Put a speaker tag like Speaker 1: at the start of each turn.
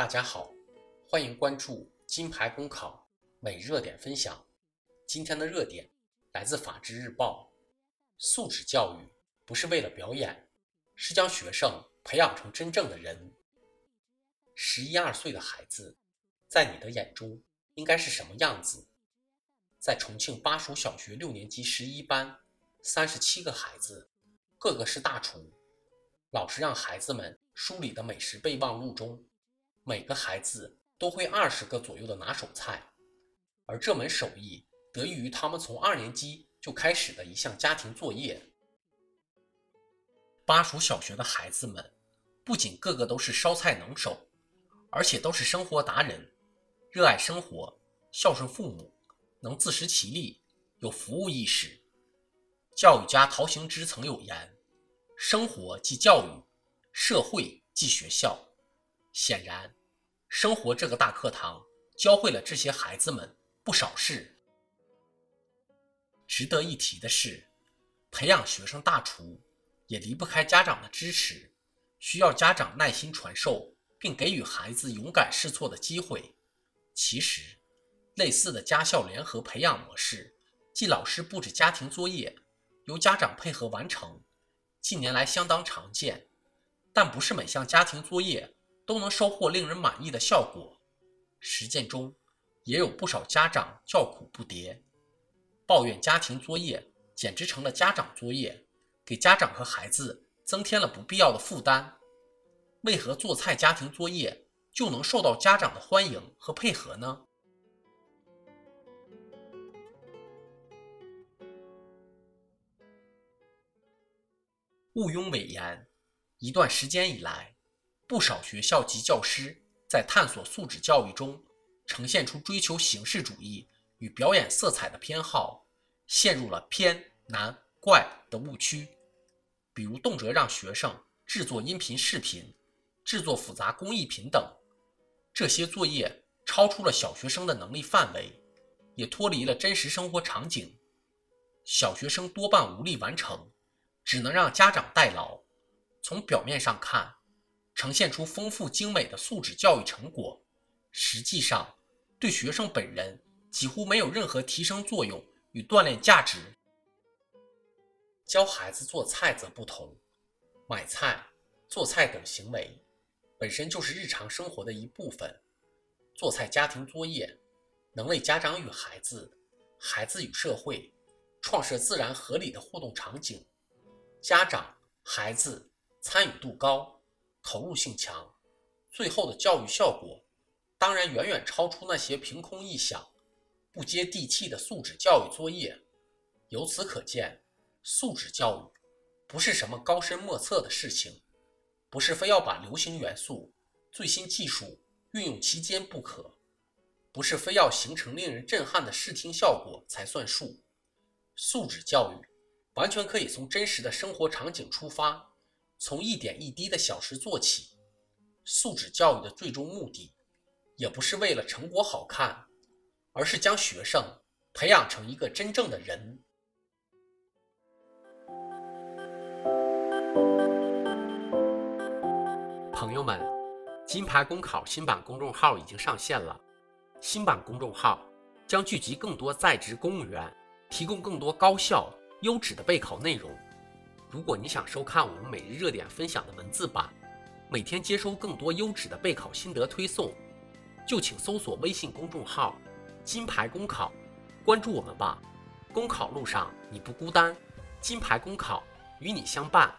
Speaker 1: 大家好，欢迎关注金牌公考每日热点分享。今天的热点来自《法制日报》，素质教育不是为了表演，是将学生培养成真正的人。十一二岁的孩子，在你的眼中应该是什么样子？在重庆巴蜀小学六年级十一班，三十七个孩子，个个是大厨。老师让孩子们梳理的美食备忘录中。每个孩子都会二十个左右的拿手菜，而这门手艺得益于他们从二年级就开始的一项家庭作业。巴蜀小学的孩子们不仅个个都是烧菜能手，而且都是生活达人，热爱生活，孝顺父母，能自食其力，有服务意识。教育家陶行知曾有言：“生活即教育，社会即学校。”显然。生活这个大课堂教会了这些孩子们不少事。值得一提的是，培养学生大厨也离不开家长的支持，需要家长耐心传授，并给予孩子勇敢试错的机会。其实，类似的家校联合培养模式，即老师布置家庭作业，由家长配合完成，近年来相当常见。但不是每项家庭作业。都能收获令人满意的效果。实践中，也有不少家长叫苦不迭，抱怨家庭作业简直成了家长作业，给家长和孩子增添了不必要的负担。为何做菜家庭作业就能受到家长的欢迎和配合呢？毋庸讳言，一段时间以来。不少学校及教师在探索素质教育中，呈现出追求形式主义与表演色彩的偏好，陷入了偏难怪的误区。比如，动辄让学生制作音频、视频，制作复杂工艺品等，这些作业超出了小学生的能力范围，也脱离了真实生活场景，小学生多半无力完成，只能让家长代劳。从表面上看，呈现出丰富精美的素质教育成果，实际上对学生本人几乎没有任何提升作用与锻炼价值。教孩子做菜则不同，买菜、做菜等行为本身就是日常生活的一部分。做菜家庭作业能为家长与孩子、孩子与社会创设自然合理的互动场景，家长、孩子参与度高。投入性强，最后的教育效果当然远远超出那些凭空臆想、不接地气的素质教育作业。由此可见，素质教育不是什么高深莫测的事情，不是非要把流行元素、最新技术运用其间不可，不是非要形成令人震撼的视听效果才算数。素质教育完全可以从真实的生活场景出发。从一点一滴的小事做起，素质教育的最终目的，也不是为了成果好看，而是将学生培养成一个真正的人。朋友们，金牌公考新版公众号已经上线了，新版公众号将聚集更多在职公务员，提供更多高效优质的备考内容。如果你想收看我们每日热点分享的文字版，每天接收更多优质的备考心得推送，就请搜索微信公众号“金牌公考”，关注我们吧。公考路上你不孤单，金牌公考与你相伴。